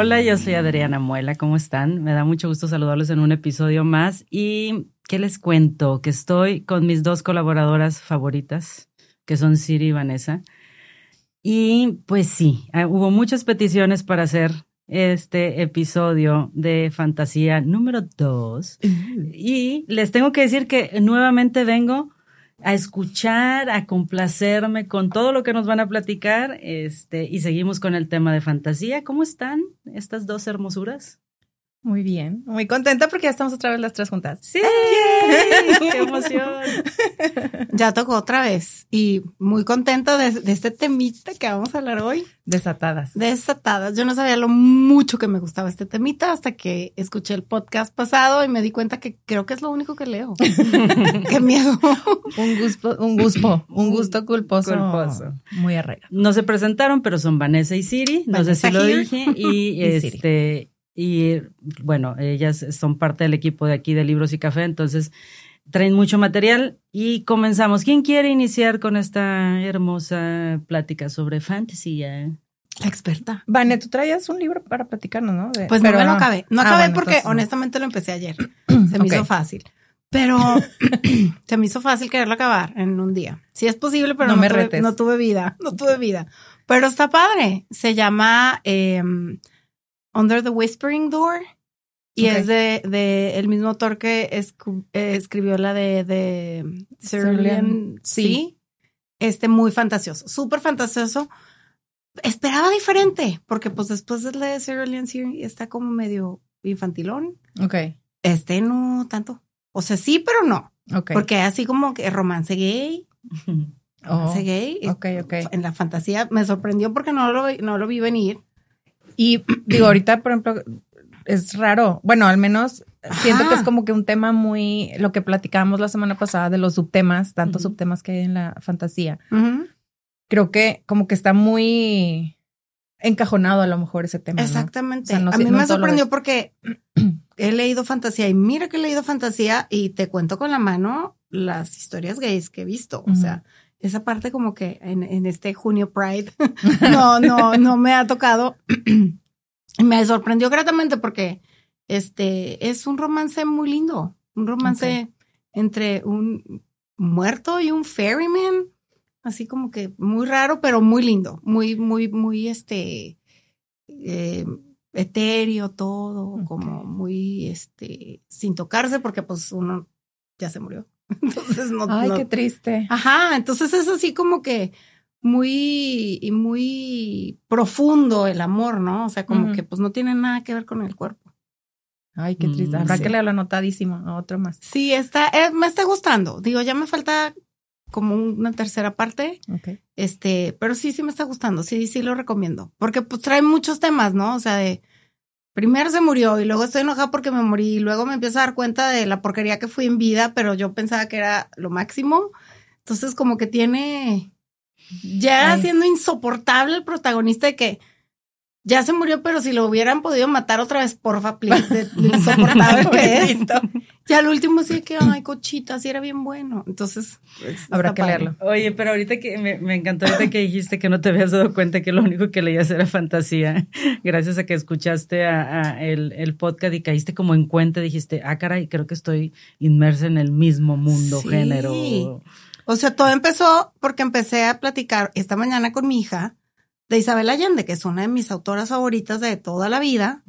Hola, yo soy Adriana Muela, ¿cómo están? Me da mucho gusto saludarlos en un episodio más. ¿Y qué les cuento? Que estoy con mis dos colaboradoras favoritas, que son Siri y Vanessa. Y pues sí, ah, hubo muchas peticiones para hacer este episodio de fantasía número dos. Y les tengo que decir que nuevamente vengo a escuchar, a complacerme con todo lo que nos van a platicar, este, y seguimos con el tema de fantasía. ¿Cómo están estas dos hermosuras? Muy bien, muy contenta porque ya estamos otra vez las tres juntas. Sí, qué emoción. Ya tocó otra vez y muy contenta de, este temita que vamos a hablar hoy. Desatadas. Desatadas. Yo no sabía lo mucho que me gustaba este temita hasta que escuché el podcast pasado y me di cuenta que creo que es lo único que leo. qué miedo. un gusto, un gusto, un gusto culposo. culposo. Muy arreglo. No se presentaron, pero son Vanessa y Siri. No sé si lo dije. Y, este. Y bueno, ellas son parte del equipo de aquí de Libros y Café, entonces traen mucho material y comenzamos. ¿Quién quiere iniciar con esta hermosa plática sobre fantasía? La experta. Vane, tú traías un libro para platicarnos, ¿no? pues no, no acabé. No ah, acabé porque honestamente lo empecé ayer. Se me hizo fácil. Pero se me hizo fácil quererlo acabar en un día. Sí es posible, pero no, me tuve, no tuve vida. No tuve vida. Pero está padre. Se llama em, Under the Whispering Door. Y es de, de, el mismo autor que eh, escribió la de, de Cerulean Sí. Este muy fantasioso, súper fantasioso. Esperaba diferente, porque pues después de la de Cerulean Sea está como medio infantilón. Ok. Este no tanto. O sea, sí, pero no. Ok. Porque así como que romance gay. Romance oh, gay. Ok, ok. En la fantasía me sorprendió porque no lo, no lo vi venir. Y digo, ahorita, por ejemplo, es raro. Bueno, al menos siento que es como que un tema muy, lo que platicábamos la semana pasada de los subtemas, tantos subtemas que hay en la fantasía. Creo que como que está muy encajonado a lo mejor ese tema. Exactamente. a mí me sorprendió porque he leído fantasía y mira que he leído fantasía y te cuento con la mano las historias gays que he visto. O sea, esa parte como que en, este junio Pride no, no, no me ha tocado. me sorprendió gratamente porque este es un romance muy lindo, un romance entre un muerto y un ferryman, así como que muy raro, pero muy lindo, muy, muy, muy este eh, etéreo todo, como muy este sin tocarse porque pues uno ya se murió. Entonces no. Ay, qué triste. Ajá, entonces es así como que muy, muy profundo el amor, ¿no? O sea, como que pues no tiene nada que ver con el cuerpo. Ay, qué triste. Mm, Habrá que leerlo anotadísimo a otro más. Sí, está, eh, me está gustando. Digo, ya me falta como una tercera parte. Ok. Este, pero sí, sí me está gustando. Sí, sí lo recomiendo. Porque pues trae muchos temas, ¿no? O sea, de primero se murió y luego estoy enojada porque me morí y luego me empiezo a dar cuenta de la porquería que fui en vida, pero yo pensaba que era lo máximo. Entonces como que tiene ya siendo insoportable el protagonista de que ya se murió, pero si lo hubieran podido matar otra vez, porfa, please, de, insoportable que es. Ya al último sí que, ay, cochita, sí era bien bueno. Entonces, pues, habrá que leerlo. Oye, pero ahorita que me, encantó ahorita que dijiste que no te habías dado cuenta que lo único que leías era fantasía, gracias a que escuchaste a, el, podcast y caíste como en cuenta, dijiste, ah, caray, creo que estoy inmersa en el mismo mundo, sí. género. O sea, todo empezó porque empecé a platicar esta mañana con mi hija de Isabel Allende, que es una de mis autoras favoritas de toda la vida.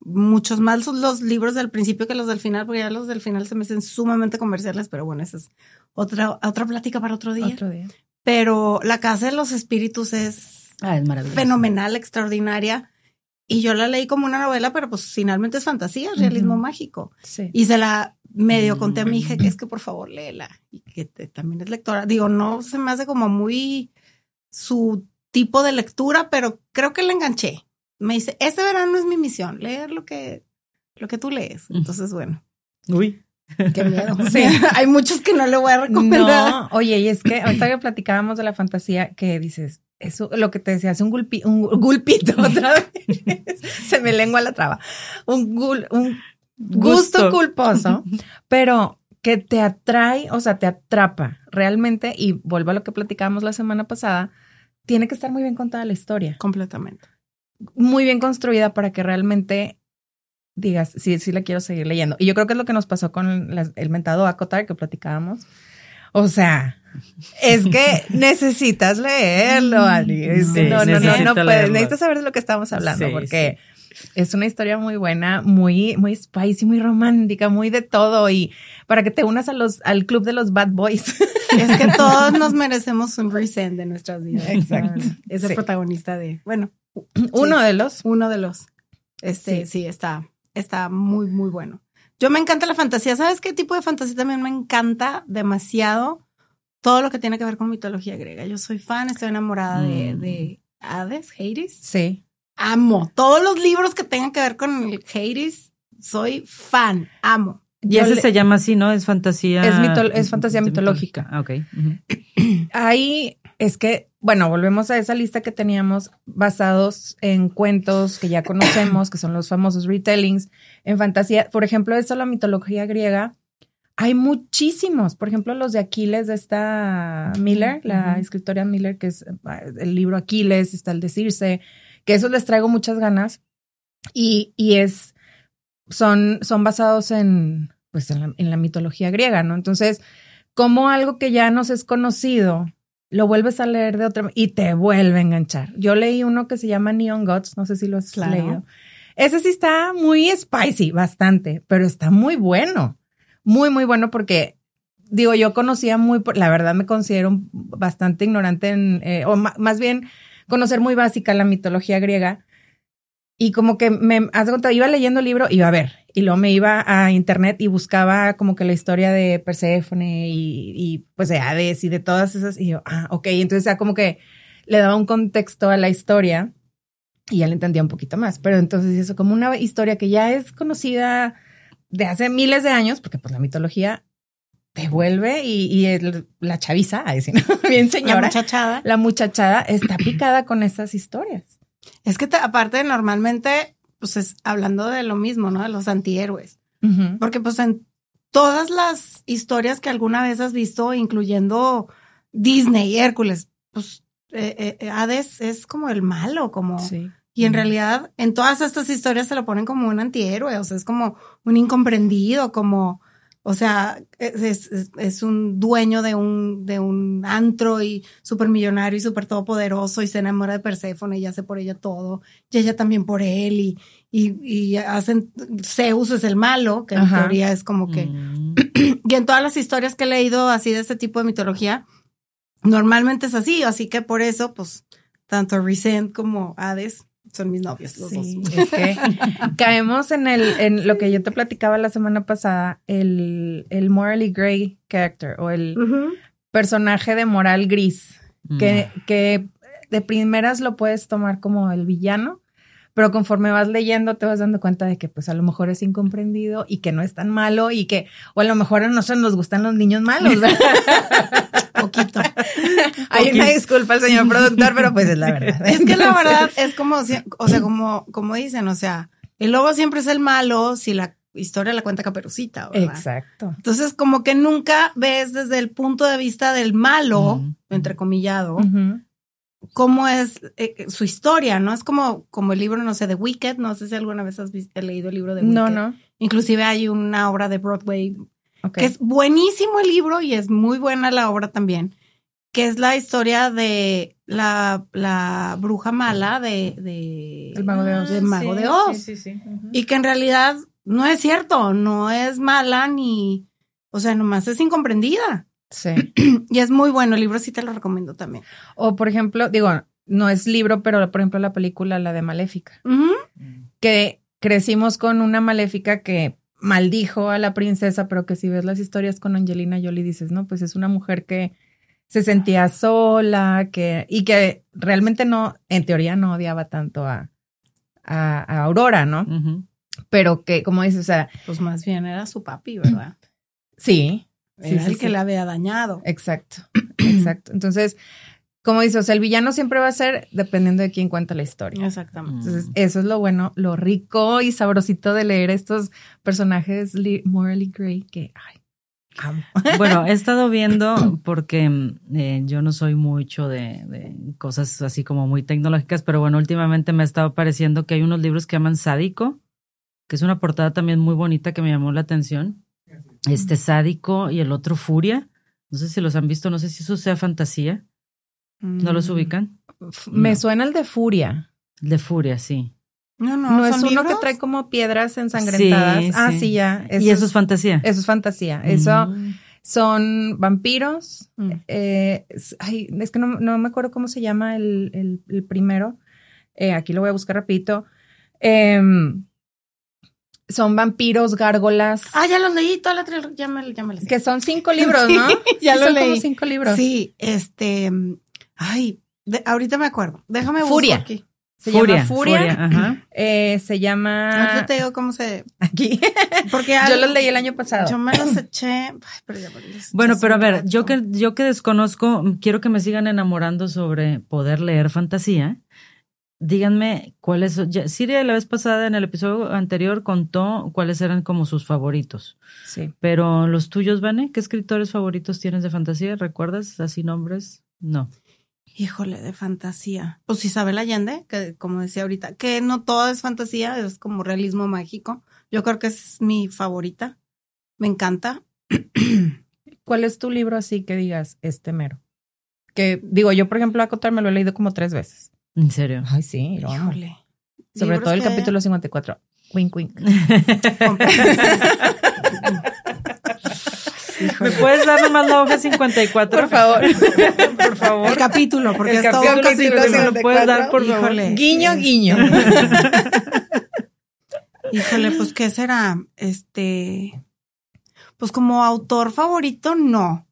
Muchos más los libros del principio que los del final, porque ya los del final se me hacen sumamente comerciales, pero bueno, esa es otra, otra plática para otro día. Otro día. Pero La Casa de los Espíritus es, ah, es fenomenal, extraordinaria. Y yo la leí como una novela, pero pues finalmente es fantasía, realismo mágico. Sí. Y se la medio conté a mi hija que es que por favor léela y que también es lectora. Digo, no se me hace como muy su tipo de lectura, pero creo que la enganché. Me dice, este verano es mi misión, leer lo que, lo que tú lees. Entonces, bueno. Uy. Qué miedo. Sí, hay muchos que no le voy a recomendar. No, oye, y es que ahorita que platicábamos de la fantasía, que dices, eso, lo que te decía, hace un, gulpi, un gulpito otra vez. Se me lengua la traba. Un, gul, un gusto culposo, pero que te atrae, o sea, te atrapa realmente. Y vuelvo a lo que platicábamos la semana pasada tiene que estar muy bien contada la historia. Completamente. muy bien construida para que realmente digas, sí, sí la quiero seguir leyendo. Y yo creo que es lo que nos pasó con el mentado Acotar que platicábamos. O sea, es que necesitas leerlo, Ali. no, no, no, no puedes. Necesitas saber de lo que estamos hablando porque es una historia muy buena, muy, muy spicy, muy romántica, muy de todo y para que te unas a los, al club de los bad boys. Es que todos nos merecemos un resend de nuestras vidas. Exacto. Es el protagonista de, bueno, uno de los. Uno de los. Este, sí, está, está muy, muy bueno. Yo me encanta la fantasía. ¿Sabes qué tipo de fantasía también me encanta demasiado? Todo lo que tiene que ver con mitología griega. Yo soy fan, estoy enamorada de, mm. de Hades, Hades. Sí. Amo. Todos los libros que tengan que ver con el Hades, soy fan, amo. Y ese se llama así, ¿no? Es fantasía. Es, es fantasía mitológica. Ah, ok. Ahí es que, bueno, volvemos a esa lista que teníamos basados en cuentos que ya conocemos, que son los famosos retellings. En fantasía, por ejemplo, eso la mitología griega. Hay muchísimos. Por ejemplo, los de Aquiles de esta Miller, la escritora Miller, que es ah, el libro Aquiles, está el de Circe, que eso les traigo muchas ganas. Y, y es son, son basados en, pues en la, mitología griega, ¿no? Entonces, como algo que ya nos es conocido, lo vuelves a leer de otra y te vuelve a enganchar. Yo leí uno que se llama Neon Gods, no sé si lo has leído. Ese sí está muy spicy, bastante, pero está muy bueno. Muy, muy bueno porque, digo, yo conocía muy, la verdad me considero bastante ignorante en, eh, o más bien conocer muy básica la mitología griega y como que me, has contado, iba leyendo el libro, iba a ver, y luego me iba a internet y buscaba como que la historia de Perséfone y, y pues de Hades y de todas esas, y yo, ah, ok, entonces ya como que le daba un contexto a la historia y ya le entendía un poquito más, pero entonces eso como una historia que ya es conocida de hace miles de años, porque pues la mitología te vuelve y, y la chaviza, a decir, bien señora. La muchachada. La muchachada está picada con esas historias. Es que aparte normalmente, pues es hablando de lo mismo, ¿no? De los antihéroes. Porque pues en todas las historias que alguna vez has visto, incluyendo Disney, Hércules, pues eh, eh, Hades es como el malo, como... Sí. Y en realidad, en todas estas historias se lo ponen como un antihéroe, o sea, es como un incomprendido, como o sea, es, un dueño de un, de un antro y súper millonario y súper todopoderoso y se enamora de Perséfone y hace por ella todo. Y ella también por él y, y, hacen, Zeus es el malo, que en teoría es como que, mm. y en todas las historias que he leído así de ese tipo de mitología, normalmente es así, así que por eso, pues, tanto Resent como Hades son mis novios los dos. Es que caemos en el, en lo que yo te platicaba la semana pasada, el, el morally gray character o el personaje de moral gris, que, mm. que de primeras lo puedes tomar como el villano, pero conforme vas leyendo te vas dando cuenta de que pues a lo mejor es incomprendido y que no es tan malo y que, o a lo mejor a nosotros nos gustan los niños malos, ¿verdad? Poquito. Hay una disculpa al señor productor, pero pues es la verdad. Es que la verdad es como, o sea, como, como dicen, o sea, el lobo siempre es el malo si la historia la cuenta Caperucita, ¿verdad? Exacto. Entonces, como que nunca ves desde el punto de vista del malo, entrecomillado, cómo es eh, su historia, ¿no? Es como, como el libro, no sé, de Wicked, no sé si alguna vez has leído el libro de Wicked. No, no. Inclusive hay una obra de Broadway que es buenísimo el libro y es muy buena la obra también, que es la historia de la, la bruja mala de, de el mago de Oz. Del mago de Oz. Sí, sí, Y que en realidad no es cierto, no es mala ni, o sea, nomás es incomprendida. Sí. y es muy bueno, el libro sí te lo recomiendo también. O por ejemplo, digo, no es libro, pero por ejemplo la película, la de Maléfica, que crecimos con una Maléfica que maldijo a la princesa, pero que si ves las historias con Angelina Jolie dices, no, pues es una mujer que se sentía sola, que, y que realmente no, en teoría no odiaba tanto a, a, Aurora, ¿no? Pero que, como dices, o sea. Pues más bien era su papi, ¿verdad? Sí. Era el que la había dañado. Exacto, exacto. Entonces, como dices, el villano siempre va a ser dependiendo de quién cuenta la historia. Exactamente. Entonces, mm. eso es lo bueno, lo rico y sabrosito de leer estos personajes morally gray que, ay, Bueno, he estado viendo porque eh, yo no soy mucho de, de, cosas así como muy tecnológicas, pero bueno, últimamente me ha estado pareciendo que hay unos libros que llaman Sádico, que es una portada también muy bonita que me llamó la atención. Este Sádico y el otro Furia. No sé si los han visto, no sé si eso sea fantasía. ¿No los mm. ubican? Me suena el de Furia. El de Furia, sí. No, no, no es uno que trae como piedras ensangrentadas. ah, sí, ya. y eso es, fantasía. Eso es fantasía. Eso mm. son vampiros. Mm. Eh, ay, es que no, no, me acuerdo cómo se llama el, el, primero. Eh, aquí lo voy a buscar rapidito. Em, son vampiros, gárgolas. Ah, ya los leí, toda la trilogía, ya me, ya Que son cinco libros, ¿no? ya lo leí. Como cinco libros. Sí, este, ay, ahorita me acuerdo. Déjame buscar Furia. aquí. Se llama Furia. Eh, se llama. Yo te digo cómo se. Aquí. Porque yo los leí el año pasado. Yo me los eché. bueno, pero a ver, yo que, yo que desconozco, quiero que me sigan enamorando sobre poder leer fantasía. Díganme cuáles. Siria la vez pasada en el episodio anterior contó cuáles eran como sus favoritos. Sí. Pero los tuyos, Vane, ¿qué escritores favoritos tienes de fantasía? ¿Recuerdas así nombres? No. Híjole, de fantasía. Pues Isabel Allende, que como decía ahorita, que no todo es fantasía, es como realismo mágico. Yo creo que es mi favorita. Me encanta. ¿Cuál es tu libro así que digas, este mero? Que digo, yo por ejemplo, Acotar me lo he leído como tres veces. ¿En serio? Ay, sí, lo Híjole. Sobre todo el capítulo 54. Wink, wink. ¿Me puedes dar nomás la hoja 54? Por favor. por favor. El capítulo, porque el es todo un capítulo. ¿Me lo puedes dar, por favor? Guiño, guiño. Híjole, pues, ¿qué será? Este. Pues como autor favorito, no.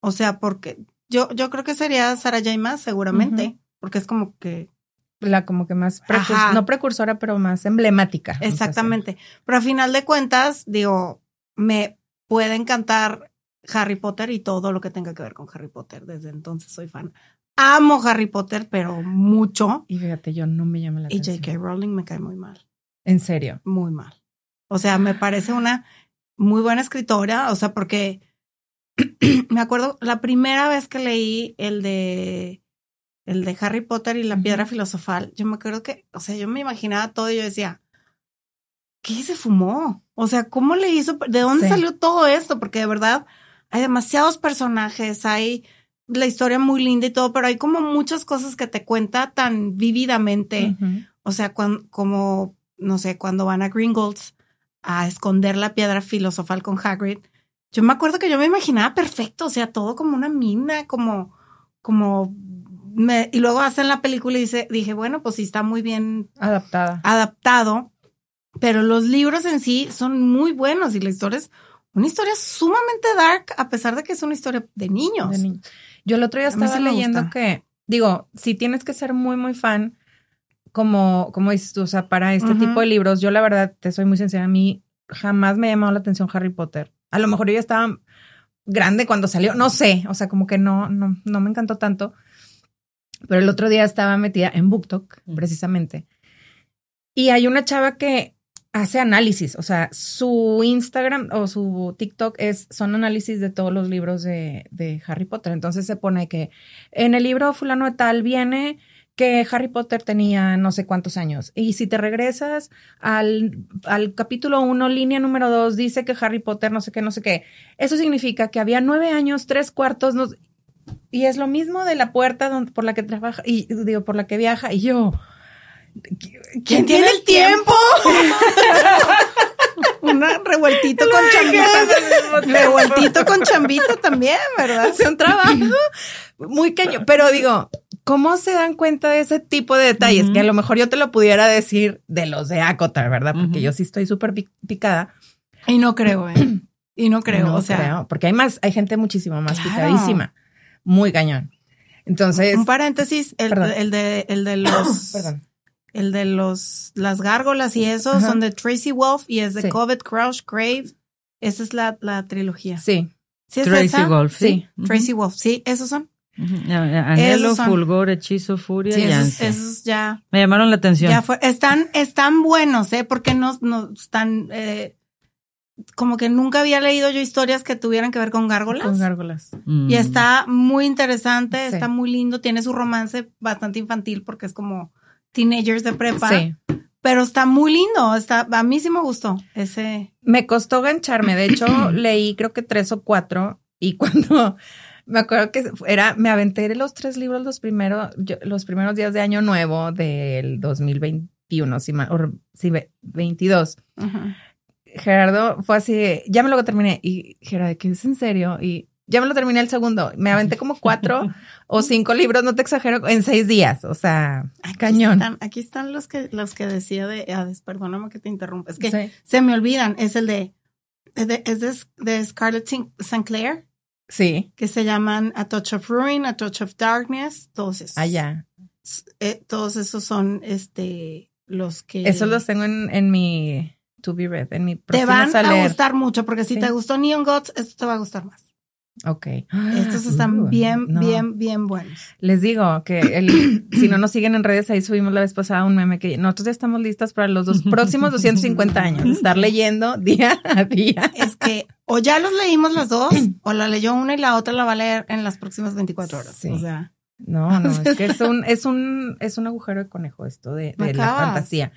O sea, porque yo, yo creo que sería Sara Jaima, seguramente. Porque es como que la como que más no precursora, pero más emblemática. Exactamente. Pero a final de cuentas, digo, me puede encantar Harry Potter y todo lo que tenga que ver con Harry Potter. Desde entonces soy fan. Amo Harry Potter, pero mucho. Y fíjate, yo no me llama la atención. Y J.K. Rowling me cae muy mal. ¿En serio? Muy mal. O sea, me parece una muy buena escritora, o sea, porque me acuerdo la primera vez que leí el de el de Harry Potter y la piedra filosofal, yo me acuerdo que, o sea, yo me imaginaba todo y yo decía, ¿qué se fumó? O sea, ¿cómo le hizo? ¿De dónde salió todo esto? Porque de verdad hay demasiados personajes, hay la historia muy linda y todo, pero hay como muchas cosas que te cuenta tan vívidamente. O sea, como, no sé, cuando van a Gringotts a esconder la piedra filosofal con Hagrid. Yo me acuerdo que yo me imaginaba perfecto, o sea, todo como una mina, como, como me, y luego hacen la película y dice, dije, bueno, pues sí está muy bien adaptada. Adaptado, pero los libros en sí son muy buenos y la historia es una historia sumamente dark, a pesar de que es una historia de niños. Yo el otro día estaba leyendo que, digo, si tienes que ser muy, muy fan, como, como dices tú, o sea, para este tipo de libros, yo la verdad, te soy muy sincera, a mí jamás me ha llamado la atención Harry Potter. A lo mejor yo ya estaba grande cuando salió, no sé, o sea, como que no, no, no me encantó tanto. Pero el otro día estaba metida en BookTok, precisamente. Y hay una chava que hace análisis, o sea, su Instagram o su TikTok es, son análisis de todos los libros de, Harry Potter. Entonces se pone que en el libro fulano de tal viene que Harry Potter tenía no sé cuántos años. Y si te regresas al, al capítulo 1, línea número 2, dice que Harry Potter no sé qué, no sé qué. Eso significa que había nueve años, tres cuartos, y es lo mismo de la puerta donde, por la que trabaja, y digo, por la que viaja, y yo, ¿Quién, tiene el tiempo? Una revueltito con chambita. Revueltito con chambita también, ¿verdad? Hace un trabajo muy caño. Pero digo, ¿cómo se dan cuenta de ese tipo de detalles? Que a lo mejor yo te lo pudiera decir de los de Acotar, ¿verdad? Porque yo sí estoy súper picada. Y no creo, ¿eh? Y no creo, o sea. porque hay más, hay gente muchísimo más picadísima. Muy cañón. Entonces. Un paréntesis, el, el de, el de los. Perdón el de los, las gárgolas y eso son de Tracy Wolf y es de Covet, Crouch, Grave. Esa es la, la trilogía. Sí. ¿Sí Tracy Wolf. Sí. Tracy Wolf. Sí, esos son. Anhelo, Fulgor, Hechizo, Furia sí, esos, esos, ya. Me llamaron la atención. Ya fue, están, están buenos, ¿eh? Porque no, no están, eh, como que nunca había leído yo historias que tuvieran que ver con gárgolas. Con gárgolas. Mm. Y está muy interesante, está muy lindo, tiene su romance bastante infantil porque es como teenagers de prepa. Sí. Pero está muy lindo, está, a mí sí me gustó ese. Me costó gancharme, de hecho leí creo que tres o cuatro y cuando me acuerdo que era, me aventé los tres libros los primeros, los primeros días de año nuevo del 2021, si mal, o, sí, 22. Gerardo fue así, ya me lo terminé y Gerardo, ¿qué es en serio? Y ya me lo terminé el segundo. Me aventé como cuatro o cinco libros, no te exagero, en seis días. O sea, cañón. aquí están los que, los que decía de, perdóname que te interrumpa, es que se me olvidan. Es el de, es de, de Scarlett Sinclair. Sí. Que se llaman A Touch of Ruin, A Touch of Darkness, todos esos. Allá. Ah, eh, todos esos son, este, los que. Esos los tengo en, en mi to be read, en mi Te van a, gustar mucho, porque si te gustó Neon Gods, esto te va a gustar más. Ok. Estos están uh, bien, bien, bien buenos. Les digo que el, si no nos siguen en redes, ahí subimos la vez pasada un meme que nosotros ya estamos listas para los dos próximos 250 años. Estar leyendo día a día. Es que o ya los leímos las dos, o la leyó una y la otra la va a leer en las próximas 24 horas. O sea. No, no, es que es un, es un, es un agujero de conejo esto de, de la fantasía.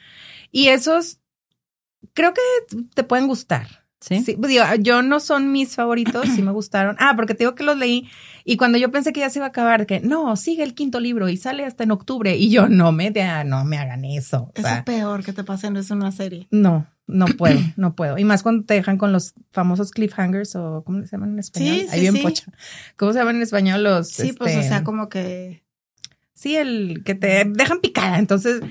Y esos creo que te pueden gustar. ¿Sí? sí digo, yo no son mis favoritos, sí me gustaron. Ah, porque te digo que los leí y cuando yo pensé que ya se iba a acabar, que no, sigue el quinto libro y sale hasta en octubre y yo no me, no me hagan eso. Es peor que te pasen es una serie. No, no puedo, no puedo. Y más cuando te dejan con los famosos cliffhangers o ¿cómo se llaman en español? Sí, sí, Ahí bien pocha. ¿Cómo se llaman en español los? Sí, pues o este, sea, como que. Sí, el que te dejan picada. Entonces,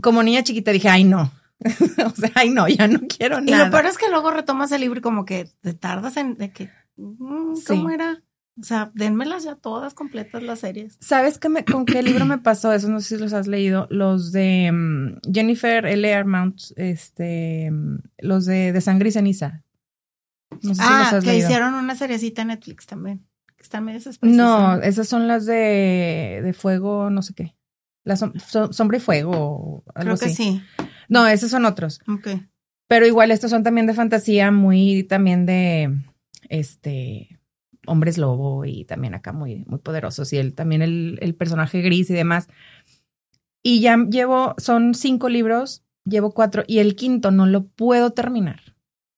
como niña chiquita dije, ay no, o sea, ay no, ya no quiero nada. Y lo peor es que luego retomas el libro y como que te tardas en de que, mm, ¿cómo era? O sea, dénmelas ya todas completas las series. ¿Sabes qué me, con qué libro me pasó? Eso no sé si los has leído. Los de mm, Jennifer L. Armount, este, mm, los de, de Sangre y Ceniza. No sé ah, si los has que hicieron una seriecita en Netflix también. Que están medio No, esas son las de, de fuego, no sé qué. La sombra y fuego. Creo que sí. No, esos son otros. Ok. Pero igual estos son también de fantasía, muy también de este hombres lobo y también acá muy, muy poderosos. Y él también el, el personaje gris y demás. Y ya llevo, son cinco libros, llevo cuatro, y el quinto no lo puedo terminar.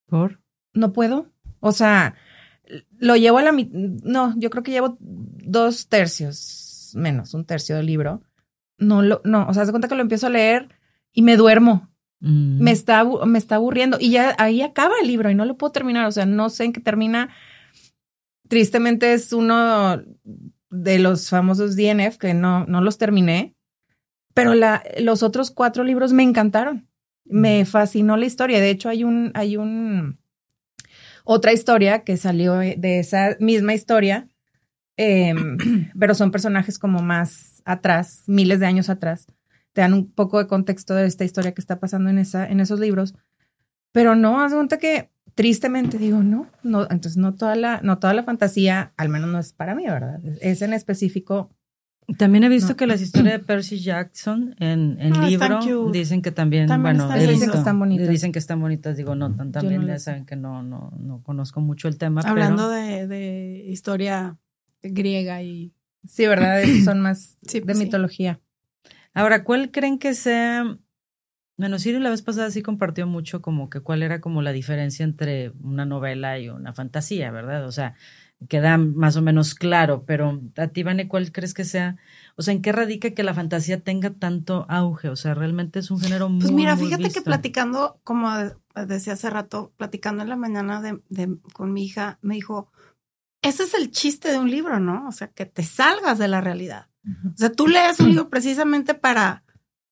¿Por? No puedo. O sea, lo llevo a la mitad. No, yo creo que llevo dos tercios, menos, un tercio del libro. No lo, no, o sea, se cuenta que lo empiezo a leer y me duermo. Mm. Me, está, me está aburriendo y ya ahí acaba el libro y no lo puedo terminar. O sea, no sé en qué termina. Tristemente es uno de los famosos DNF que no, no los terminé, pero la, los otros cuatro libros me encantaron. Me mm. fascinó la historia. De hecho, hay un, hay un, otra historia que salió de esa misma historia, em, pero son personajes como más atrás, miles de años atrás te dan un poco de contexto de esta historia que está pasando en, esa, en esos libros. Pero no, haz cuenta que tristemente digo, no, no, entonces no toda la, no toda la fantasía, al menos no es para mí, ¿verdad? Es en específico. También he visto que las historias de Percy Jackson en, en ah, libro dicen que también, bueno, dicen que están bonitas. Dicen que están bonitas, digo, no, también ya saben que no, no, no conozco mucho el tema. Hablando de, de, historia griega y... Sí, ¿verdad? son más de pues mitología. Ahora, ¿cuál creen que sea? Bueno, Siri la vez pasada sí compartió mucho como que cuál era como la diferencia entre una novela y una fantasía, ¿verdad? O sea, queda más o menos claro, pero a ti, Vane, ¿cuál crees que sea? O sea, ¿en qué radica que la fantasía tenga tanto auge? O sea, realmente es un género muy. Pues mira, fíjate que platicando, como decía hace rato, platicando en la mañana de, con mi hija, me dijo, ese es el chiste de un libro, ¿no? O sea, que te salgas de la realidad. O sea, tú lees un libro precisamente para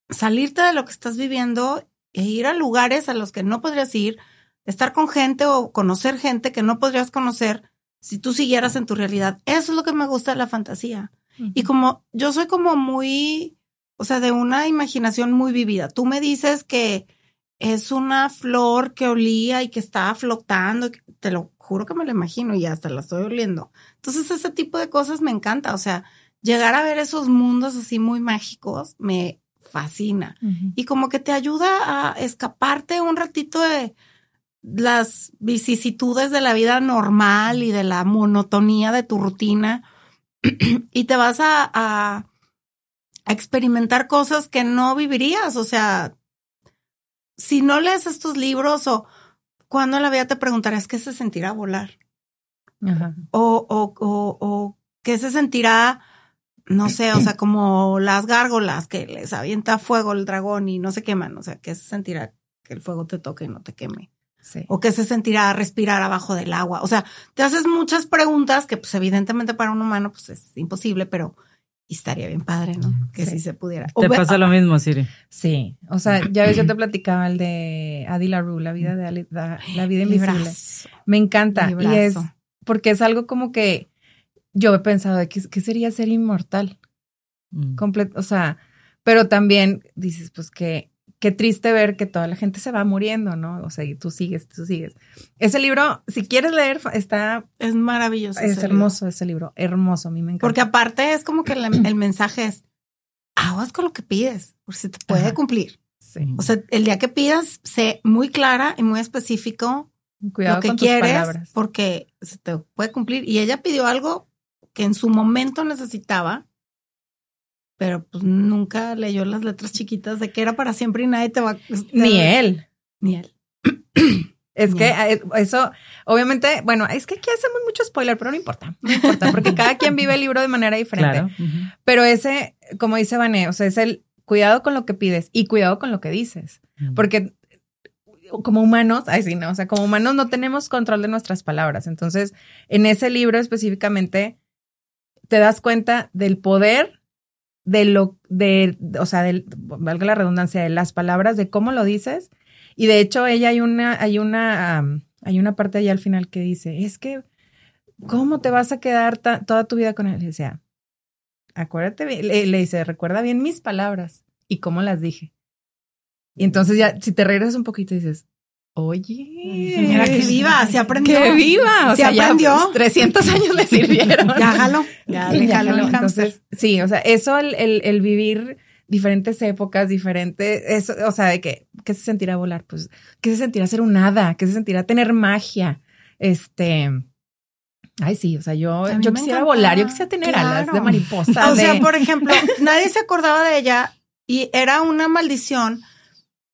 salirte de lo que estás viviendo e ir a lugares a los que no podrías ir, estar con gente o conocer gente que no podrías conocer si tú siguieras en tu realidad. Eso es lo que me gusta de la fantasía. Y como yo soy como muy, o sea, de una imaginación muy vivida. Tú me dices que es una flor que olía y que estaba flotando, te lo juro que me lo imagino y hasta la estoy oliendo. Entonces ese tipo de cosas me encanta, o sea, llegar a ver esos mundos así muy mágicos me fascina. Y como que te ayuda a escaparte un ratito de, las vicisitudes de la vida normal y de la monotonía de tu rutina y te vas a, a, experimentar cosas que no vivirías. O sea, si no lees estos libros o cuando en la vida te preguntarías qué se sentirá volar. O, o, o, o qué se sentirá, no sé, o sea, como las gárgolas que les avienta fuego el dragón y no se queman. O sea, qué se sentirá que el fuego te toque y no te queme. O qué se sentirá respirar abajo del agua. O sea, te haces muchas preguntas que pues evidentemente para un humano pues es imposible, pero estaría bien padre, ¿no? Que si se pudiera. Te pasa lo mismo, Siri. Sí, o sea, ya ves, yo te platicaba el de Adi LaRue, la vida de la, vida invisible. Me encanta y es porque es algo como que yo he pensado de qué, sería ser inmortal. Mm. Completo, o sea, pero también dices, pues que qué triste ver que toda la gente se va muriendo, ¿no? O sea, y tú sigues, tú sigues. Ese libro, si quieres leer, está... Es maravilloso. Es hermoso ese libro, hermoso, a mí me encanta. Porque aparte es como que el, mensaje es, aguas con lo que pides, porque se te puede cumplir. Sí. O sea, el día que pidas, sé muy clara y muy específico Cuidado lo que quieres, porque se te puede cumplir. Y ella pidió algo que en su momento necesitaba pero pues nunca leyó las letras chiquitas de que era para siempre y nadie te va a... Ni él. Ni él. Es que eh, eso, obviamente, bueno, es que aquí hacemos mucho spoiler, pero no importa, no importa, porque cada quien vive el libro de manera diferente. Pero ese, como dice Vané, o sea, es el cuidado con lo que pides y cuidado con lo que dices, porque como humanos, ay sí, no, o sea, como humanos no tenemos control de nuestras palabras. Entonces, en ese libro específicamente, te das cuenta del poder de lo, de, o sea, de, valga la redundancia, de las palabras, de cómo lo dices. Y de hecho, ella hay una, hay una, hay una parte allá al final que dice, es que, ¿cómo te vas a quedar toda tu vida con él? Sea, acuérdate bien, le, dice, recuerda bien mis palabras y cómo las dije. Y entonces ya, si te regresas un poquito dices, Oye, mira que viva, se aprendió. Que viva, o se aprendió. Ya, 300 años le sirvieron. ya jalo, ya, ya Entonces, sí, o sea, eso, el, el, el, vivir diferentes épocas, diferentes, eso, o sea, de que, ¿qué se sentirá volar? Pues, ¿qué se sentirá ser un hada? ¿Qué se sentirá tener magia? Este, Ay, sí, o sea, yo, yo quisiera volar, yo quisiera tener alas de mariposa. O sea, por ejemplo, nadie se acordaba de ella y era una maldición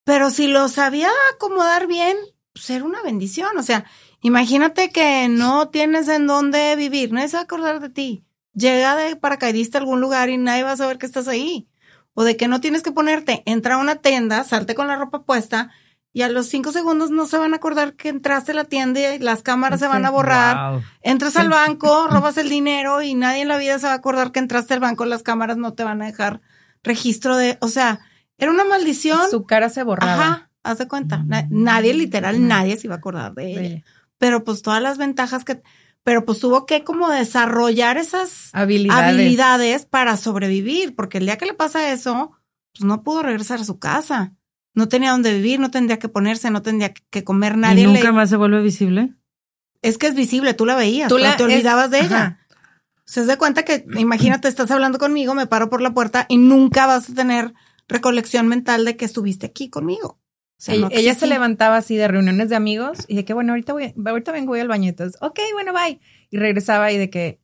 pero si lo sabía acomodar bien, pues era una bendición. O sea, imagínate que no tienes en dónde vivir, nadie se va a acordar de ti. Llega de paracaidista a algún lugar y nadie va a saber que estás ahí. O de que no tienes que ponerte, entra a una tienda, salte con la ropa puesta y a los cinco segundos no se van a acordar que entraste a la tienda y las cámaras se van a borrar. Entras al banco, robas el dinero y nadie en la vida se va a acordar que entraste al banco, las cámaras no te van a dejar registro de, o sea, era una maldición. Su cara se borraba. Ajá, haz de cuenta. Nadie, literal, nadie se iba a acordar de ella. Pero pues todas las ventajas que, pero pues tuvo que como desarrollar esas habilidades. para sobrevivir, porque el día que le pasa eso, pues no pudo regresar a su casa. No tenía dónde vivir, no tendría que ponerse, no tendría que comer nadie. ¿Y nunca más se vuelve visible? Es que es visible, tú la veías, tú la, te olvidabas de ella. Se da cuenta que, imagínate, estás hablando conmigo, me paro por la puerta y nunca vas a tener recolección mental de que estuviste aquí conmigo. ella, se levantaba así de reuniones de amigos y de que, bueno, ahorita voy, ahorita vengo, voy al baño. Entonces, ok, bueno, bye. Y regresaba y de que,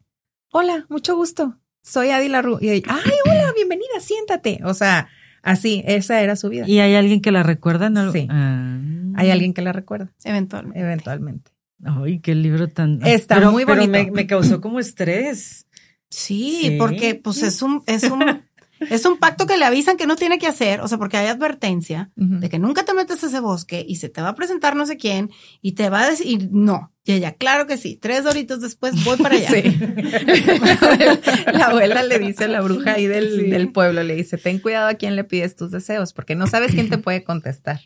hola, mucho gusto. Soy Adi Larru. Y ay, hola, bienvenida, siéntate. O sea, así, esa era su vida. ¿Y hay alguien que la recuerda? ¿no? Sí. Ah. Hay alguien que la recuerda. Eventualmente. Eventualmente. Ay, qué libro tan. Está muy bonito. Pero me, me, causó como estrés. Sí, sí, porque pues es un, es un es un pacto que le avisan que no tiene que hacer, o sea, porque hay advertencia de que nunca te metes a ese bosque y se te va a presentar no sé quién y te va a decir no. Y ella, claro que sí, tres horitos después voy para allá. la abuela le dice a la bruja ahí del, del, pueblo, le dice, ten cuidado a quién le pides tus deseos, porque no sabes quién te puede contestar.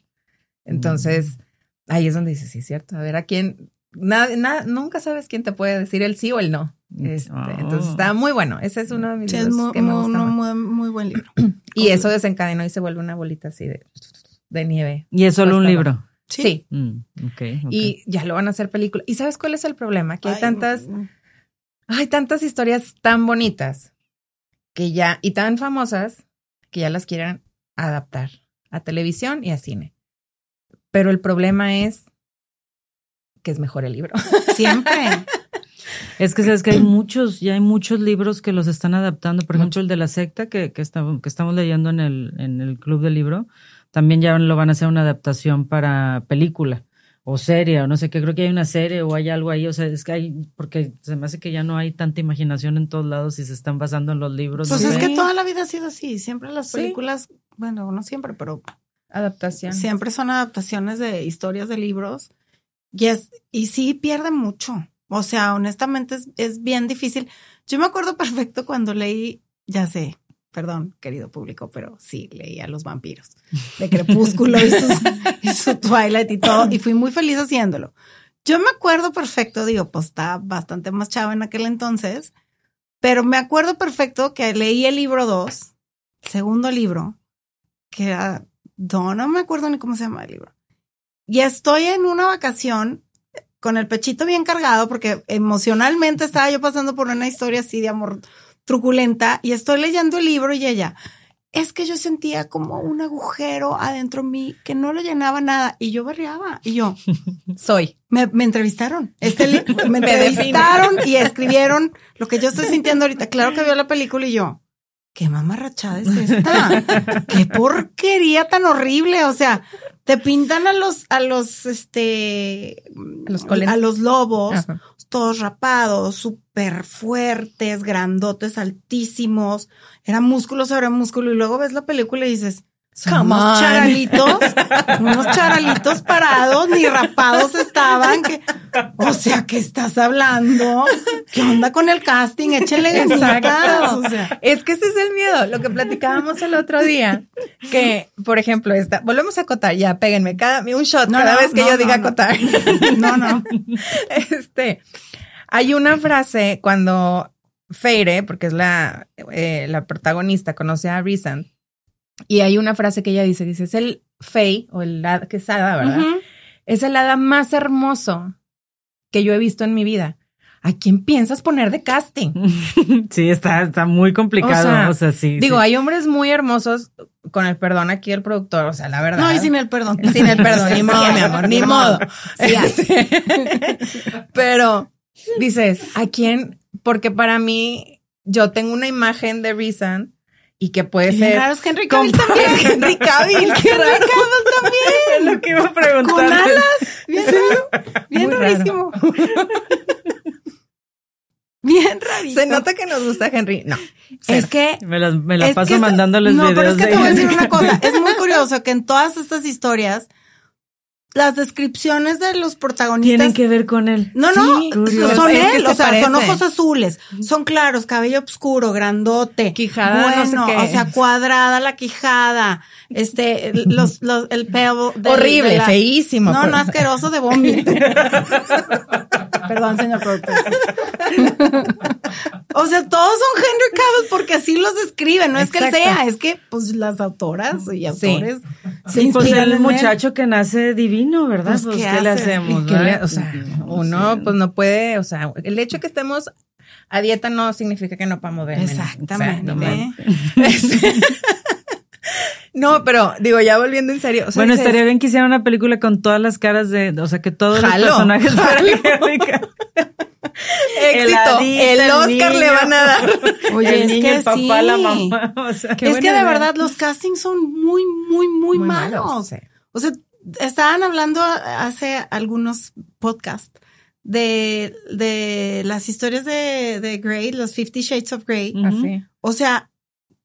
Entonces, ahí es donde dice, sí, cierto, a ver a quién, nada, nada, nunca sabes quién te puede decir el sí o el no. Este, entonces está muy bueno. Ese es uno de mis libros que me gusta muy, muy, buen libro. y eso desencadenó y se vuelve una bolita así de, de nieve. ¿Y es solo un libro? Sí. Mm, y ya lo van a hacer película. ¿Y sabes cuál es el problema? Que hay tantas, hay tantas historias tan bonitas que ya, y tan famosas, que ya las quieren adaptar a televisión y a cine. Pero el problema es que es mejor el libro. Siempre. Es que sabes que hay muchos, ya hay muchos libros que los están adaptando. Por ejemplo, el de la secta que, que, que estamos leyendo en el, en el club del libro, también ya lo van a hacer una adaptación para película o serie, o no sé qué, creo que hay una serie o hay algo ahí, o sea, es que hay, porque se me hace que ya no hay tanta imaginación en todos lados y se están basando en los libros. Pues es que toda la vida ha sido así, siempre las películas, bueno, no siempre, pero adaptaciones. Siempre son adaptaciones de historias de libros y es, y sí pierden mucho. O sea, honestamente es, es bien difícil. Yo me acuerdo perfecto cuando leí, ya sé, perdón, querido público, pero sí, leía Los vampiros de Crepúsculo y, su Twilight y todo, y fui muy feliz haciéndolo. Yo me acuerdo perfecto, digo, pues estaba bastante más chava en aquel entonces, pero me acuerdo perfecto que leí el libro 2, segundo libro, que era, no, no me acuerdo ni cómo se llama el libro. Y estoy en una vacación con el pechito bien cargado porque emocionalmente estaba yo pasando por una historia así de amor truculenta y estoy leyendo el libro y ella, es que yo sentía como un agujero adentro de mí que no lo llenaba nada y yo berreaba y yo soy. Me, entrevistaron. Este me entrevistaron y escribieron lo que yo estoy sintiendo ahorita. Claro que vio la película y yo, qué mamarrachada es esta. qué porquería tan horrible. O sea, te pintan a los, a los, este, a los, lobos, todos rapados, súper fuertes, grandotes, altísimos, era músculo sobre músculo, y luego ves la película y dices, son unos charalitos, unos charalitos parados, ni rapados estaban. Que, o sea, ¿qué estás hablando? ¿Qué onda con el casting? Échenle ganitas. O sea. Es que ese es el miedo, lo que platicábamos el otro día. Que, por ejemplo, esta, volvemos a acotar, ya, péguenme, cada, un shot cada vez que yo diga acotar. No, no. Este, hay una frase cuando Feire, porque es la, eh, la protagonista, conoce a Rizan y hay una frase que ella dice, dice, es el fey, o el hada, que es hada, ¿verdad? Es el hada más hermoso que yo he visto en mi vida. ¿A quién piensas poner de casting? Sí, está, está muy complicado. O sea, sí. Digo, hay hombres muy hermosos, con el perdón aquí el productor, o sea, la verdad. No, y sin el perdón. Sin el perdón, ni modo, mi amor, ni modo. Pero dices, ¿a quién? Porque para mí, yo tengo una imagen de Reason y que puede ser. Raro, es Henry Cavill también. Henry Cavill. Henry Cavill también. Es lo que iba a preguntar. Con alas. Bien, bien rarísimo. Bien rarísimo. Se nota que nos gusta Henry. No. Es que. Me las, me las paso mandándoles no, videos. No, pero es que te voy a decir una cosa. Es muy curioso que en todas estas historias las descripciones de los protagonistas tienen que ver con él. No, no, son él, o sea, son ojos azules, son claros, cabello oscuro, grandote, quijada, bueno, o sea, cuadrada la quijada, este, los, los, el pelo horrible, feísimo. No, no asqueroso de vómito. Perdón, señor productor. o sea, todos son Henry Cavill porque así los describen, no es que él sea, es que pues las autoras y autores sí. pues el muchacho que nace divino, ¿verdad? Pues, pues ¿qué, le hacemos? o sea, uno pues no puede, o sea, el hecho que estemos a dieta no significa que no podamos ver. Exactamente. no, pero digo, ya volviendo en serio. bueno, estaría bien que hiciera una película con todas las caras de, o sea, que todos los personajes fueran Éxito. el Oscar le van a dar. Oye, es que el papá, la mamá. es que de verdad los castings son muy, muy, muy, malos. O sea, estaban hablando hace algunos podcasts de, de las historias de, de Grey, los Fifty Shades of Grey. Así. O sea,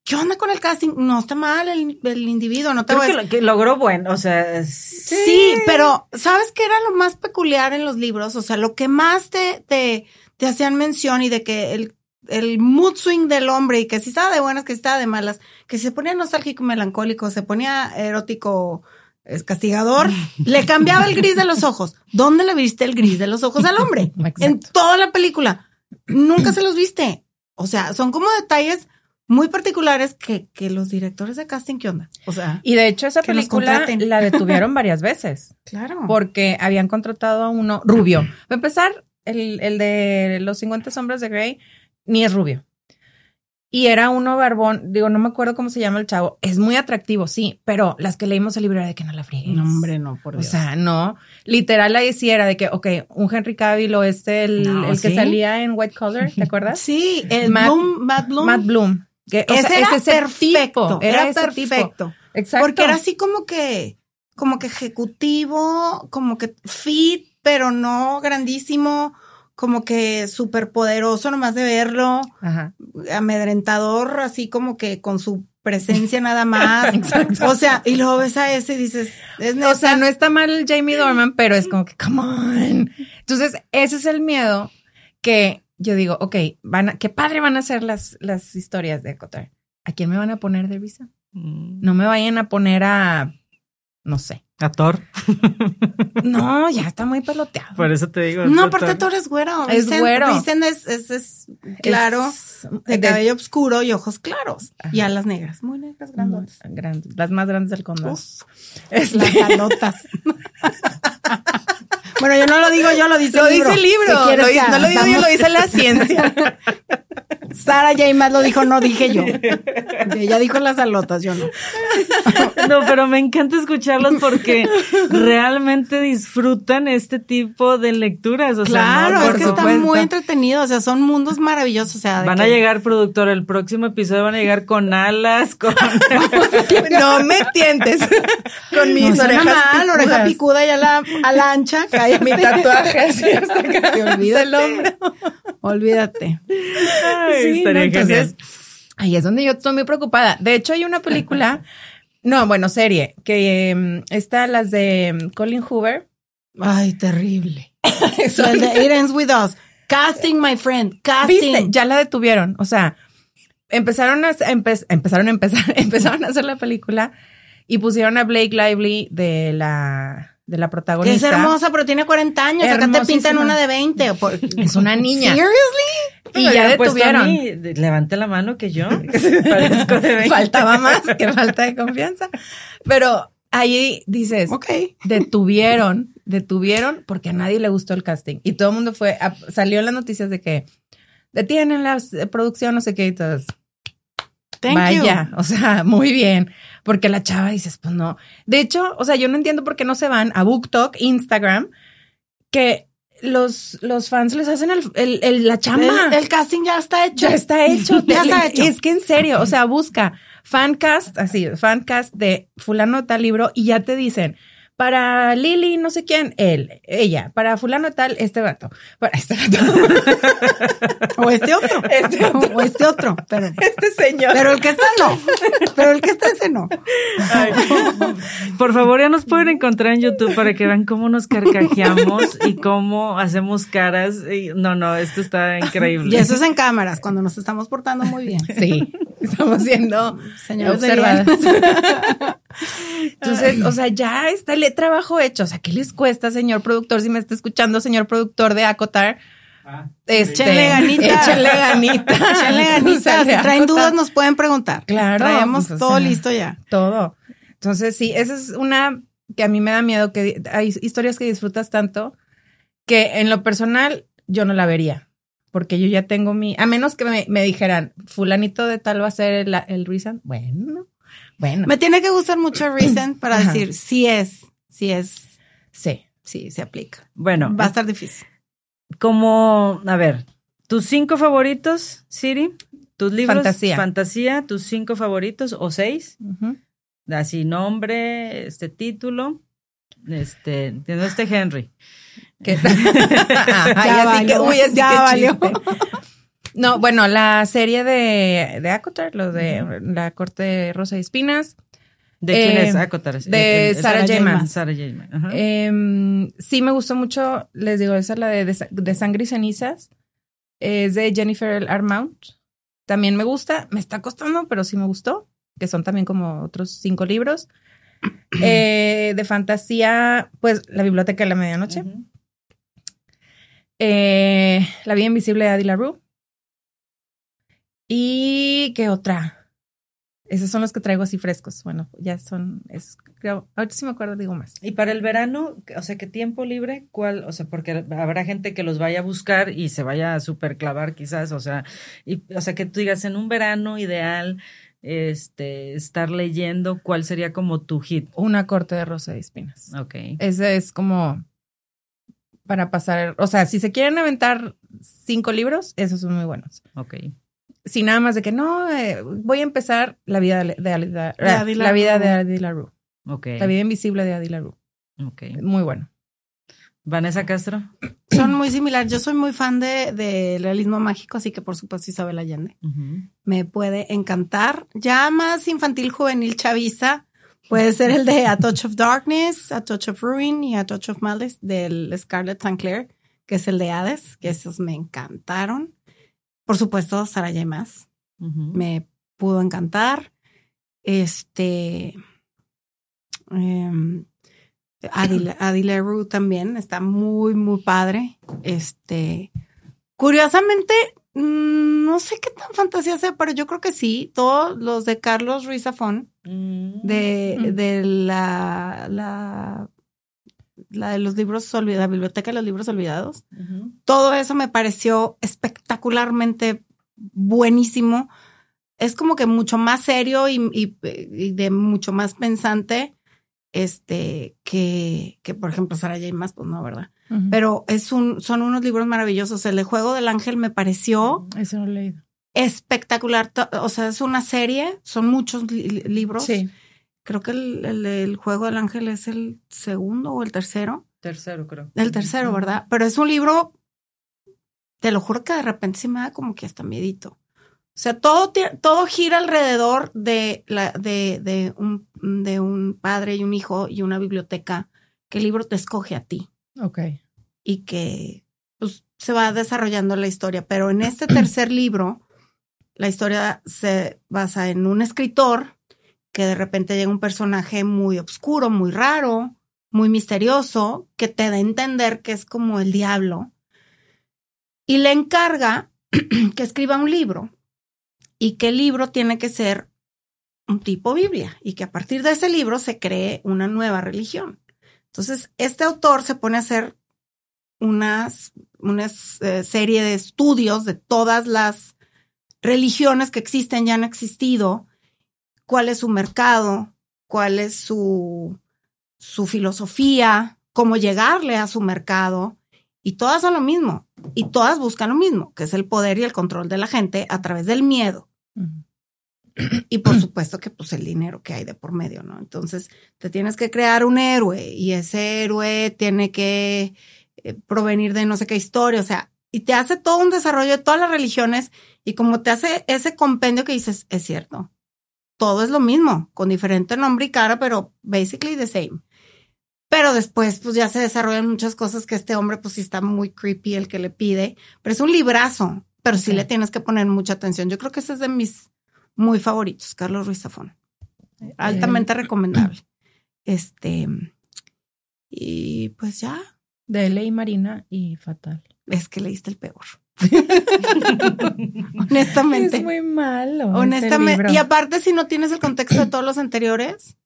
¿qué onda con el casting? No está mal el, el individuo, no te Creo voy a... que, logró bueno, o sea, sí. pero ¿sabes qué era lo más peculiar en los libros? O sea, lo que más te, te, te hacían mención y de que el, el mood swing del hombre y que si estaba de buenas, que si estaba de malas, que se ponía nostálgico, melancólico, se ponía erótico, es castigador, le cambiaba el gris de los ojos. ¿Dónde le viste el gris de los ojos al hombre? En toda la película. Nunca se los viste. O sea, son como detalles muy particulares que, que los directores de casting, ¿qué onda? O sea, y de hecho esa película la detuvieron varias veces. Claro. Porque habían contratado a uno rubio. a empezar, el, el de los 50 sombras de Grey ni es rubio. Y era uno barbón, digo, no me acuerdo cómo se llama el chavo. Es muy atractivo, sí, pero las que leímos el libro era de que no la friegues. No, hombre, no, por Dios. O sea, no. Literal ahí sí era de que, ok, un Henry Cavill o este, el, No, el que salía en White Collar, ¿te acuerdas? Sí, el Matt- Bloom, Matt Bloom. Matt Bloom. Que, ese sea, era es ese perfecto. tipo, era ese tipo. perfecto. Exacto. Porque era así como que, como que ejecutivo, como que fit, pero no grandísimo, como que súper poderoso nomás de verlo, Ajá. amedrentador, así como que con su presencia nada más. O sea, y luego ves a ese y dices, es O sea, no está mal Jamie Dorman, pero es como que, come on. Entonces, ese es el miedo que yo digo, ok, van a, qué padre van a ser las, las historias de Cotar. ¿A quién me van a poner de visa? Mm. No me vayan a poner a, no sé. A Thor. No, ya está muy peloteado. Por eso te digo. No, a aparte Thor. tú eres güero. Es Dicen- güero. Dicen es, es, es claro, Es- de de- cabello oscuro y ojos claros. Ajá. Y alas negras, muy negras, grandotas. grandes, las más grandes del condado. Uf, Este- las alotas. bueno, yo no lo digo, yo lo dice lo el libro. dice el libro. ¿Qué quieres lo no lo digo yo, lo dice la ciencia. Sara J. Maas lo dijo, no dije yo. Ella dijo las alotas, yo no. No, pero me encanta escucharlos porque realmente disfrutan este tipo de lecturas. O sea, claro, no, es que está supuesto. muy entretenido. O sea, son mundos maravillosos. O sea, Van a llegar, productor, el próximo episodio van a llegar con alas, con... no me tientes con mis No orejas mal, oreja picuda y a la, a la ancha. Mi tatuaje así hasta acá. Sí, olvídate. del hombro. Olvídate. Ay, Sí, no, entonces, ahí es donde yo estoy muy preocupada. De hecho, hay una película, no, bueno, serie, que em, está las de em, Colin Hoover. Ay, terrible. El de It Ends With Us. Casting, my friend. Casting. ¿Viste? Ya la detuvieron. O sea, empezaron a empe- empezaron a empezar, empezaron a hacer la película y pusieron a Blake Lively de la de la Que es protagonista. hermosa, pero tiene 40 años. Acá te pintan una de 20. Por... Es una niña. Seriously? Y ya detuvieron. mí, levante la mano que yo. Parezco de 20. Faltaba más que falta de confianza. Pero ahí dices, detuvieron, detuvieron porque a nadie le gustó el casting. Y todo el mundo fue, a- salió en las noticias de que detienen la eh, producción, no sé qué, y todos, Thank vaya, you. o sea, muy bien. Porque la chava dices, pues no. De hecho, o sea, yo no entiendo por qué no se van a BookTok, Instagram, que los, los fans les hacen el, el- el- la chamba. El, el casting ya está hecho. Ya está hecho. Ya está hecho. Es que en serio, o sea, busca fancast, así, fancast de fulano de tal libro y ya te dicen, para Lili, no sé quién, él, ella, para fulano tal, este vato, para este vato, O este otro. Este otro. O este otro. Pero, este señor. pero el que está no. Pero el que está ese no. Ay, por favor, ya nos pueden encontrar en YouTube para que vean cómo nos carcajeamos y cómo hacemos caras. Y- no, no, esto está increíble. Y eso es en cámaras, cuando nos estamos portando muy bien. Sí, estamos siendo Señores de observadas. Entonces, o sea, ya está el trabajo hecho. O sea, ¿qué les cuesta, señor productor? Si me está escuchando, señor productor de Acotar. Este, Échenle ganitas. Échenle ganitas. Échenle sea, Si traen Acotar. dudas, nos pueden preguntar. Claro, Traemos pues, o todo sea, listo ya. Todo. Entonces, sí, esa es una que a mí me da miedo, que hay historias que disfrutas tanto que en lo personal yo no la vería. Porque yo ya tengo mi, a menos que me, me dijeran, fulanito de tal va a ser el, el reason. Bueno, bueno. Me tiene que gustar mucho Reason para Ajá. decir si es, si es, sí. sí, se aplica. Bueno, Va a estar difícil. como, a ver, tus cinco favoritos, Siri, tus libros, Fantasía. fantasía, tus cinco favoritos o seis, así nombre, este título, este, no este Henry. Ajá, Ya que, valió, uy, así ya que valió. No, bueno, la serie de, de Acotar, lo de la corte de Rosa y Espinas. ¿De quién Eh, es Acotar? de Eh, eh, ajá. Em, sí, me gustó mucho, les digo, esa es la de, de, Sa- de Sangre y Cenizas. Es de Jennifer Armount. También me gusta, me está costando, pero sí me gustó, que son también como otros cinco libros. Eh, de fantasía, pues La Biblioteca de la Medianoche. Eh, la vida invisible de Adi LaRue. ¿Y qué otra? Esos son los que traigo así frescos. Bueno, ya son, es, creo, ahorita sí me acuerdo, digo más. Y para el verano, o sea, ¿qué tiempo libre? ¿Cuál? O sea, porque habrá gente que los vaya a buscar y se vaya a super clavar quizás, o sea, y, o sea, que tú digas en un verano ideal, este, estar leyendo, ¿cuál sería como tu hit? Una corte de rosa de espinas. Ok. Ese es como para pasar, o sea, si se quieren aventar cinco libros, esos son muy buenos. Ok. Si nada más de que no, eh, voy a empezar la vida de, de, la vida de Adi LaRue. Ok. La vida invisible de Adi LaRue. Ok. Muy bueno. Vanessa Castro. Son muy similares. Yo soy muy fan de, de realismo mágico, así que por supuesto Isabel Allende. Me puede encantar. Ya más infantil, juvenil, chaviza. Puede ser el de A Touch of Darkness, A Touch of Ruin y A Touch of Malice del Scarlett St. Clair, que es el de Hades, que esos me encantaron. Por supuesto, Sarah J. Maas. Me pudo encantar. Este. Eh, Adile, también está muy, muy padre. Este. Curiosamente, no sé qué tan fantasía sea, pero yo creo que sí. Todos los de Carlos Ruiz Zafón Mm. de, de la, la, la, de los libros olvidados, la biblioteca de los libros olvidados. Todo eso me pareció espectacularmente buenísimo. Es como que mucho más serio y, y, de mucho más pensante este que, que por ejemplo Sara J. Más, pues no, ¿verdad? Pero es un, son unos libros maravillosos. El de Juego del Ángel me pareció. Eso no lo he leído espectacular. O sea, es una serie, son muchos libros. Sí. Creo que el, el, Juego del Ángel es el segundo o el tercero. Tercero, creo. El tercero, ¿verdad? Pero es un libro, te lo juro que de repente sí me da como que hasta miedito. O sea, todo, todo gira alrededor de, la, de, de, un, de un padre y un hijo y una biblioteca el libro te escoge a ti. Ok. Y que pues, se va desarrollando la historia. Pero en este tercer libro, la historia se basa en un escritor que de repente llega un personaje muy oscuro, muy raro, muy misterioso, que te da a entender que es como el diablo, y le encarga que escriba un libro y que el libro tiene que ser un tipo Biblia y que a partir de ese libro se cree una nueva religión. Entonces, este autor se pone a hacer unas, una eh, serie de estudios de todas las religiones que existen ya han existido, cuál es su mercado, cuál es su, su filosofía, cómo llegarle a su mercado, y todas son lo mismo, y todas buscan lo mismo, que es el poder y el control de la gente a través del miedo. Y por supuesto que pues el dinero que hay de por medio, ¿no? Entonces te tienes que crear un héroe y ese héroe tiene que eh, provenir de no sé qué historia, o sea, y te hace todo un desarrollo de todas las religiones y como te hace ese compendio que dices, es cierto, todo es lo mismo, con diferente nombre y cara, pero basically the same. Pero después, pues ya se desarrollan muchas cosas que este hombre, pues sí está muy creepy el que le pide, pero es un librazo, pero sí le tienes que poner mucha atención. Yo creo que ese es de mis muy favoritos, Carlos Ruiz Zafón. Altamente recomendable. Este, y pues ya. De Ley Marina y Fatal es que leíste el peor. Honestamente. Es muy malo. Honestamente. Y aparte, si no tienes el contexto de todos los anteriores.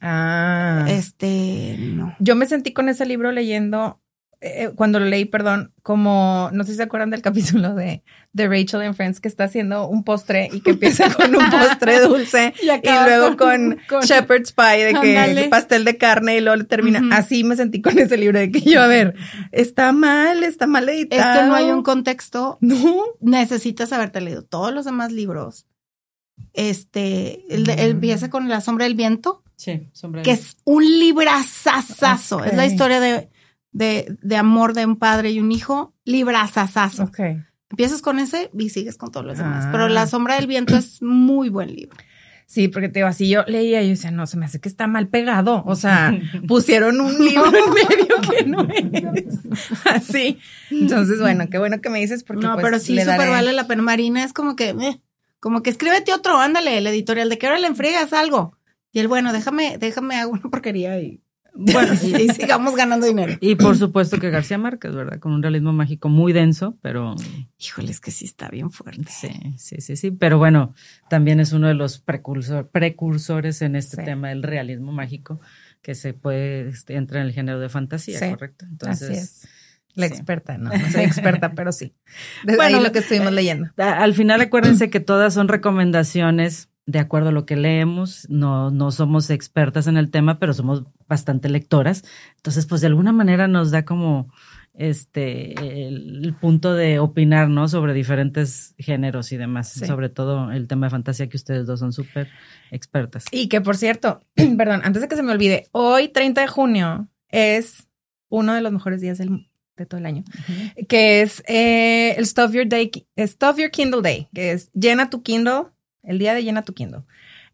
Ah. Este, no. Yo me sentí con ese libro leyendo eh, cuando lo leí, perdón, como, no sé si se acuerdan del capítulo de, de Rachel and Friends que está haciendo un postre y que empieza con un postre dulce y, luego con, shepherd's pie de que pastel de carne y luego termina. Así me sentí con ese libro de que yo, a ver, está mal, está mal editado. Es que no hay un contexto. No. Necesitas haberte leído todos los demás libros. Este, el, de, empieza con La sombra del viento. Sí, sombra Que es un librazazazo. Es la historia de de, de amor de un padre y un hijo, librazazazo. Ok. Empiezas con ese y sigues con todos los demás. Pero La sombra del viento es muy buen libro. Sí, porque te digo, así yo leía y yo decía, no, se me hace que está mal pegado. O sea, pusieron un libro en medio que no es. Así. Entonces, bueno, qué bueno que me dices porque. No, pues, pero sí, súper vale la pena. Marina es como que, eh, como que escríbete otro, ándale, el editorial de que ahora le enfriegas algo. Y el bueno, déjame, déjame hago una porquería y Bueno, y, sigamos ganando dinero. Y por supuesto que García Márquez, ¿verdad? Con un realismo mágico muy denso, pero... Híjole, es que sí está bien fuerte. Sí, sí, sí, sí. Pero bueno, también es uno de los precursor, precursores en este tema del realismo mágico que se puede, este, entra en el género de fantasía, ¿correcto? Entonces... Así es. La experta, no, no soy experta, pero sí. bueno, lo que estuvimos eh, leyendo. Al final acuérdense que todas son recomendaciones de acuerdo a lo que leemos, no, no somos expertas en el tema, pero somos bastante lectoras. Entonces, pues de alguna manera nos da como este el, punto de opinar, ¿no? Sobre diferentes géneros y demás, sobre todo el tema de fantasía que ustedes dos son súper expertas. Y que por cierto, perdón, antes de que se me olvide, hoy 30 de junio es uno de los mejores días de todo el año, que es eh, el Stuff Your Day, Stuff Your Kindle Day, que es llena tu Kindle el día de llena tu Kindle.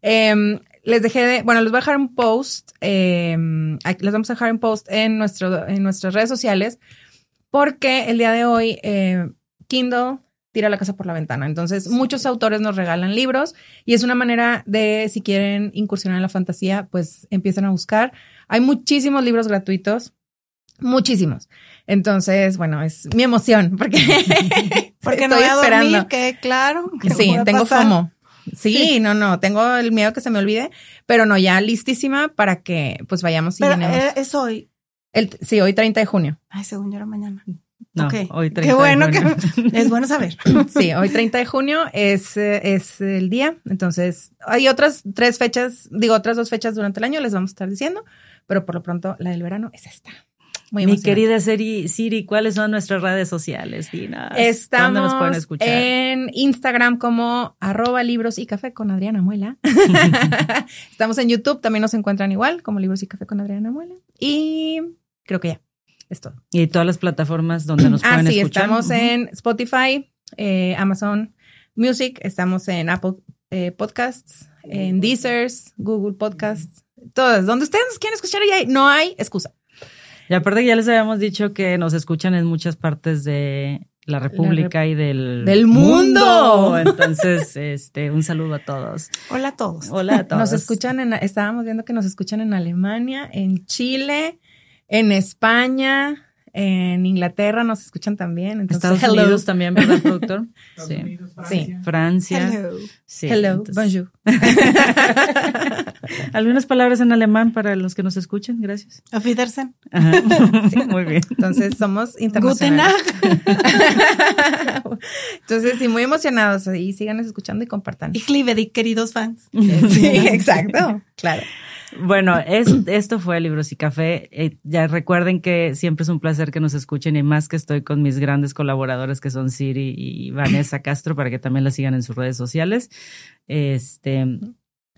Em, les dejé de, bueno, les voy a dejar un post, em, les vamos a dejar un post en, nuestro, en nuestras redes sociales, porque el día de hoy eh, Kindle tira la casa por la ventana. Entonces, muchos autores nos regalan libros y es una manera de, si quieren incursionar en la fantasía, pues empiezan a buscar. Hay muchísimos libros gratuitos, muchísimos. Entonces, bueno, es mi emoción porque, porque no voy a esperando. que claro. sí, tengo FOMO. Sí, no, no, tengo el miedo que se me olvide, pero no, ya listísima para que pues vayamos y pero, eh, es hoy. El, sí, hoy 30 de junio. Ay, según yo era mañana. No, hoy 30 Qué bueno que es bueno saber. Sí, hoy 30 de junio es, es el día. Entonces, hay otras tres fechas, digo, otras dos fechas durante el año, les vamos a estar diciendo, pero por lo pronto la del verano es esta. Mi querida Siri, ¿cuáles son nuestras redes sociales, Dina? Estamos nos pueden escuchar? en Instagram como arroba libros y café con Adriana Muela. Estamos en YouTube, también nos encuentran igual como libros y café con Adriana Muela. Y creo que ya, es todo. Y todas las plataformas donde nos ah, pueden sí, escuchar. estamos en Spotify, eh, Amazon Music, estamos en Apple eh, Podcasts, en Deezer, Google Podcasts, todas. Donde ustedes nos quieran escuchar, y no hay excusa. Y aparte que ya les habíamos dicho que nos escuchan en muchas partes de la República y del, del mundo. Entonces, este, un saludo a todos. Hola a todos. Hola a todos. Nos escuchan en, estábamos viendo que nos escuchan en Alemania, en Chile, en España, en Inglaterra nos escuchan también. Entonces, Estados Unidos también, ¿verdad, productor? sí. Unidos, Francia. sí. Francia. Hello. Sí, Hello. Bonjour. Algunas palabras en alemán para los que nos escuchen, gracias. Auf Wiedersehen. Sí, muy bien. Entonces somos internacionales. Entonces, sí, muy emocionados y sigan escuchando y compartan. Y liebe queridos fans. Sí, exacto. Claro. Bueno, esto fue Libros y Café. Eh, ya recuerden que siempre es un placer que nos escuchen y más que estoy con mis grandes colaboradores que son Siri y Vanessa Castro para que también la sigan en sus redes sociales. Este,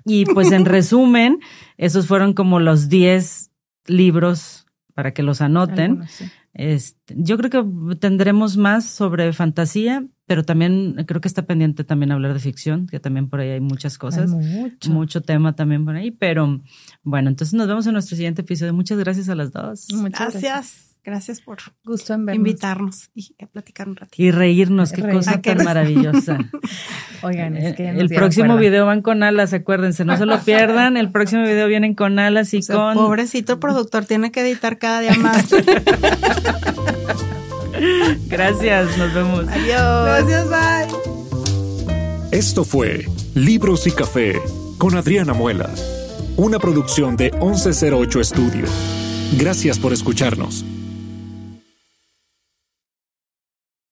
y pues en resumen, esos fueron como los 10 libros para que los anoten. Este, yo creo que tendremos más sobre fantasía, pero también creo que está pendiente también hablar de ficción, que también por ahí hay muchas cosas, mucho. tema también por ahí, pero bueno, entonces nos vemos en nuestro siguiente episodio. Muchas gracias a las dos. Muchas gracias. Gracias por Gusto en invitarnos y a platicar un ratito. Y reírnos, qué cosa tan maravillosa. Oigan, es que el próximo video van con alas, acuérdense, no se lo pierdan. El próximo video vienen con alas y con. Pobrecito productor, tiene que editar cada día más. Gracias, nos vemos. Adiós. Gracias, bye. Esto fue Libros y Café con Adriana Muela, una producción de 1108 Estudio. Gracias por escucharnos.